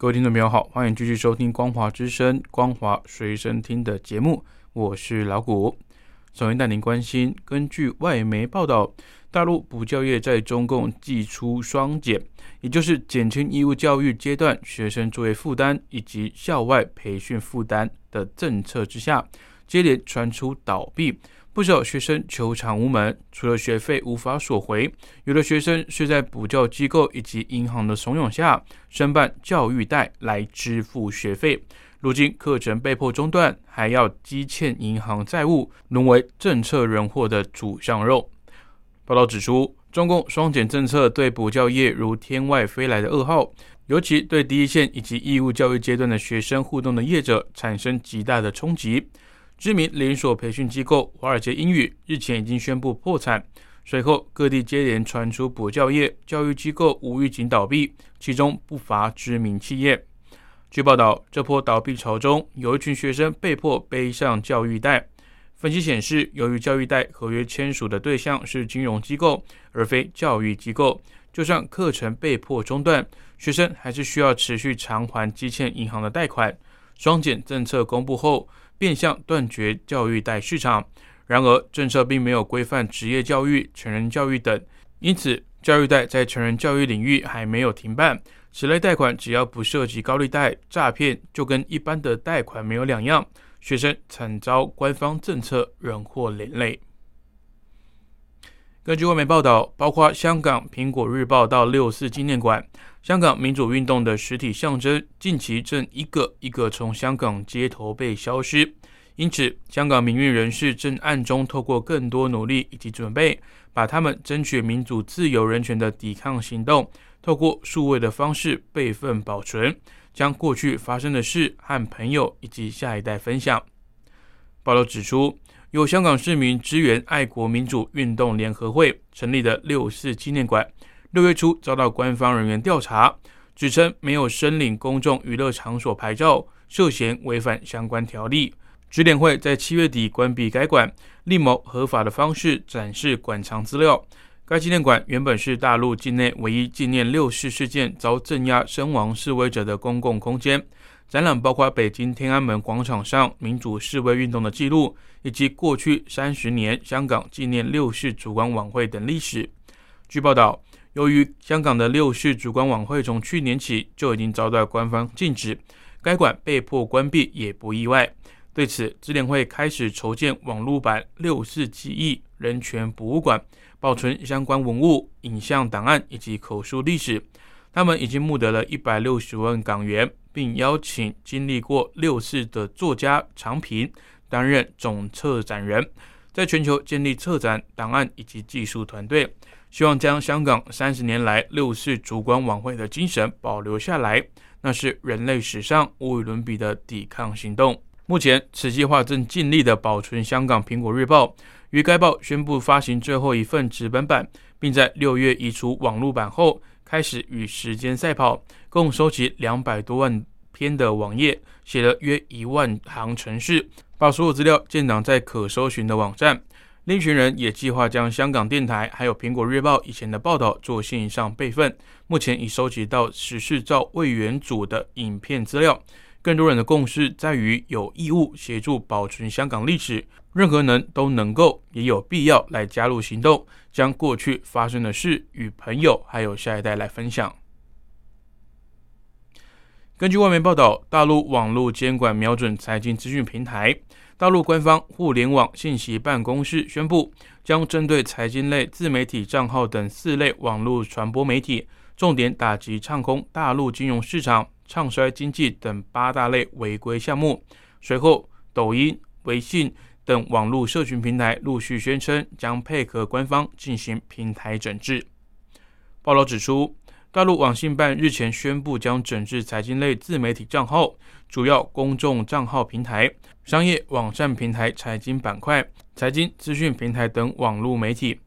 各位听众朋友好，欢迎继续收听《光华之声》《光华随身听》的节目，我是老谷。首先带您关心，根据外媒报道，大陆补教业在中共祭出双减，也就是减轻义务教育阶段学生作业负担以及校外培训负担的政策之下，接连传出倒闭，不少学生求偿无门，除了学费无法索回，有的学生是在补教机构以及银行的怂恿下，申办教育贷来支付学费。如今课程被迫中断，还要积欠银行债务，沦为政策人祸的主上肉。报道指出，中共双减政策对补教业如天外飞来的噩耗，尤其对第一线以及义务教育阶段的学生互动的业者产生极大的冲击。知名连锁培训机构华尔街英语日前已经宣布破产，随后各地接连传出补教业教育机构无预警倒闭，其中不乏知名企业。据报道，这波倒闭潮中，有一群学生被迫背上教育贷。分析显示，由于教育贷合约签署的对象是金融机构，而非教育机构，就算课程被迫中断，学生还是需要持续偿还积欠银行的贷款。双减政策公布后，变相断绝教育贷市场。然而，政策并没有规范职业教育、成人教育等，因此教育贷在成人教育领域还没有停办。此类贷款只要不涉及高利贷诈骗，就跟一般的贷款没有两样。学生惨遭官方政策人祸连累。根据外媒报道，包括香港《苹果日报》到六四纪念馆，香港民主运动的实体象征，近期正一个一个从香港街头被消失。因此，香港民运人士正暗中透过更多努力以及准备，把他们争取民主、自由、人权的抵抗行动。透过数位的方式备份保存，将过去发生的事和朋友以及下一代分享。报道指出，由香港市民支援爱国民主运动联合会成立的六四纪念馆，六月初遭到官方人员调查，指称没有申领公众娱乐场所牌照，涉嫌违反相关条例。指点会在七月底关闭该馆，另谋合法的方式展示馆藏资料。该纪念馆原本是大陆境内唯一纪念六四事件遭镇压身亡示威者的公共空间，展览包括北京天安门广场上民主示威运动的记录，以及过去三十年香港纪念六四烛光晚会等历史。据报道，由于香港的六四烛光晚会从去年起就已经遭到官方禁止，该馆被迫关闭也不意外。对此，智联会开始筹建网络版六四记忆人权博物馆。保存相关文物、影像档案以及口述历史。他们已经募得了一百六十万港元，并邀请经历过六四的作家常平担任总策展人，在全球建立策展档案以及技术团队，希望将香港三十年来六四烛光晚会的精神保留下来。那是人类史上无与伦比的抵抗行动。目前，此计划正尽力的保存香港《苹果日报》。于该报宣布发行最后一份纸本版，并在六月移除网络版后，开始与时间赛跑，共收集两百多万篇的网页，写了约一万行程式，把所有资料建档在可搜寻的网站。另一群人也计划将香港电台还有苹果日报以前的报道做线上备份，目前已收集到十四兆位元组的影片资料。更多人的共识在于有义务协助保存香港历史。任何人都能够，也有必要来加入行动，将过去发生的事与朋友还有下一代来分享。根据外媒报道，大陆网络监管瞄准财经资讯平台，大陆官方互联网信息办公室宣布，将针对财经类自媒体账号等四类网络传播媒体，重点打击唱空大陆金融市场、唱衰经济等八大类违规项目。随后，抖音、微信。等网络社群平台陆续宣称将配合官方进行平台整治。报道指出，大陆网信办日前宣布，将整治财经类自媒体账号、主要公众账号平台、商业网站平台、财经板块、财经资讯平台等网络媒体。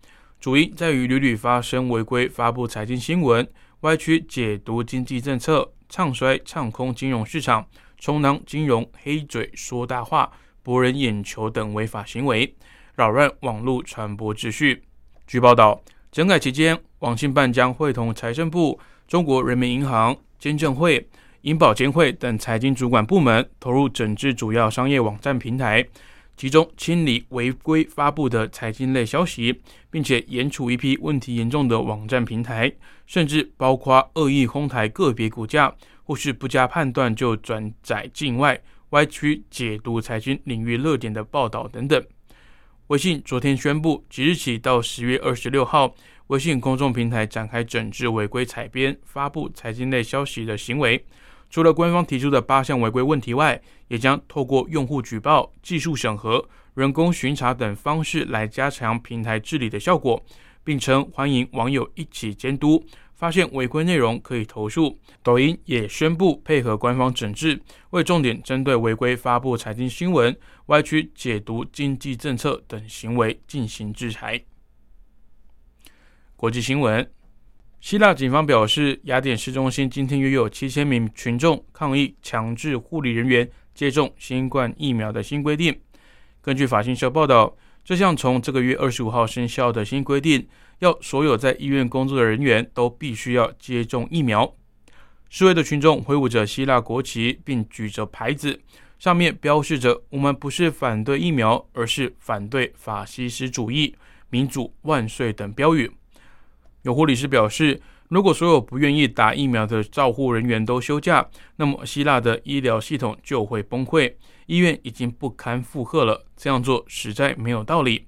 主因在于屡屡发生违规发布财经新闻、歪曲解读经济政策、唱衰唱空金融市场、充当金融黑嘴说大话、博人眼球等违法行为，扰乱网络传播秩序。据报道。整改期间，网信办将会同财政部、中国人民银行、监证会、银保监会等财经主管部门投入整治主要商业网站平台，其中清理违规发布的财经类消息，并且严处一批问题严重的网站平台，甚至包括恶意哄抬个别股价，或是不加判断就转载境外、歪曲解读财经领域热点的报道等等。微信昨天宣布，即日起到十月二十六号，微信公众平台展开整治违规采编、发布财经类消息的行为。除了官方提出的八项违规问题外，也将透过用户举报、技术审核、人工巡查等方式来加强平台治理的效果，并称欢迎网友一起监督。发现违规内容可以投诉。抖音也宣布配合官方整治，为重点针对违规发布财经新闻、歪曲解读经济政策等行为进行制裁。国际新闻：希腊警方表示，雅典市中心今天约有七千名群众抗议强制护理人员接种新冠疫苗的新规定。根据法新社报道，这项从这个月二十五号生效的新规定。要所有在医院工作的人员都必须要接种疫苗。示威的群众挥舞着希腊国旗，并举着牌子，上面标示着“我们不是反对疫苗，而是反对法西斯主义，民主万岁”等标语。有护理师表示，如果所有不愿意打疫苗的照护人员都休假，那么希腊的医疗系统就会崩溃，医院已经不堪负荷了。这样做实在没有道理。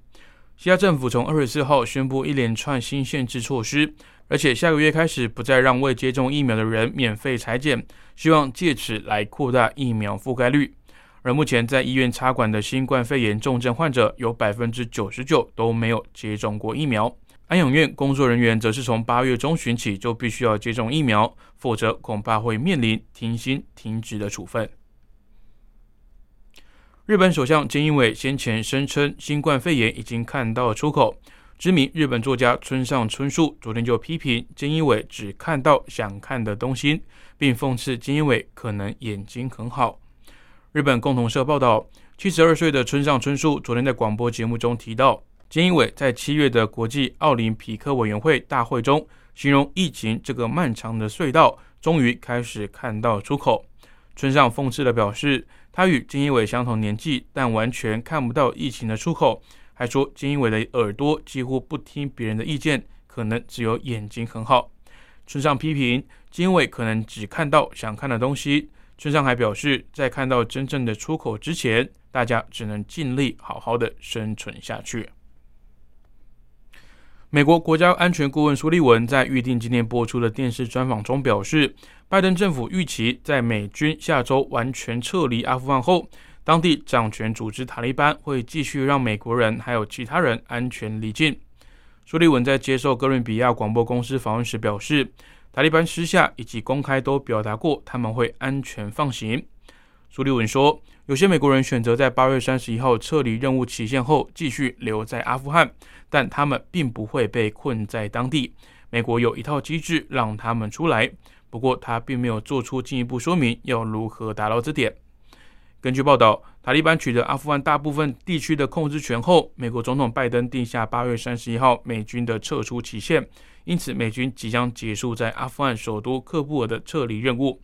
希腊政府从二十四号宣布一连串新限制措施，而且下个月开始不再让未接种疫苗的人免费裁剪，希望借此来扩大疫苗覆盖率。而目前在医院插管的新冠肺炎重症患者有百分之九十九都没有接种过疫苗。安养院工作人员则是从八月中旬起就必须要接种疫苗，否则恐怕会面临停薪停职的处分。日本首相菅义伟先前声称，新冠肺炎已经看到了出口。知名日本作家村上春树昨天就批评菅义伟只看到想看的东西，并讽刺菅义伟可能眼睛很好。日本共同社报道，七十二岁的村上春树昨天在广播节目中提到，菅义伟在七月的国际奥林匹克委员会大会中，形容疫情这个漫长的隧道终于开始看到出口。村上讽刺的表示。他与金一伟相同年纪，但完全看不到疫情的出口。还说金一伟的耳朵几乎不听别人的意见，可能只有眼睛很好。村上批评金一伟可能只看到想看的东西。村上还表示，在看到真正的出口之前，大家只能尽力好好的生存下去。美国国家安全顾问苏利文在预定今天播出的电视专访中表示，拜登政府预期在美军下周完全撤离阿富汗后，当地掌权组织塔利班会继续让美国人还有其他人安全离境。苏利文在接受哥伦比亚广播公司访问时表示，塔利班私下以及公开都表达过他们会安全放行。苏利文说，有些美国人选择在八月三十一号撤离任务期限后继续留在阿富汗，但他们并不会被困在当地。美国有一套机制让他们出来，不过他并没有做出进一步说明要如何达到这点。根据报道，塔利班取得阿富汗大部分地区的控制权后，美国总统拜登定下八月三十一号美军的撤出期限，因此美军即将结束在阿富汗首都喀布尔的撤离任务。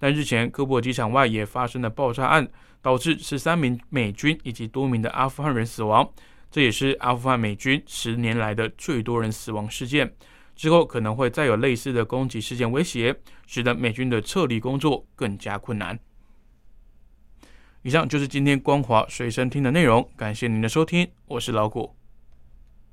但日前，科布机场外也发生了爆炸案，导致十三名美军以及多名的阿富汗人死亡，这也是阿富汗美军十年来的最多人死亡事件。之后可能会再有类似的攻击事件威胁，使得美军的撤离工作更加困难。以上就是今天光华随身听的内容，感谢您的收听，我是老谷。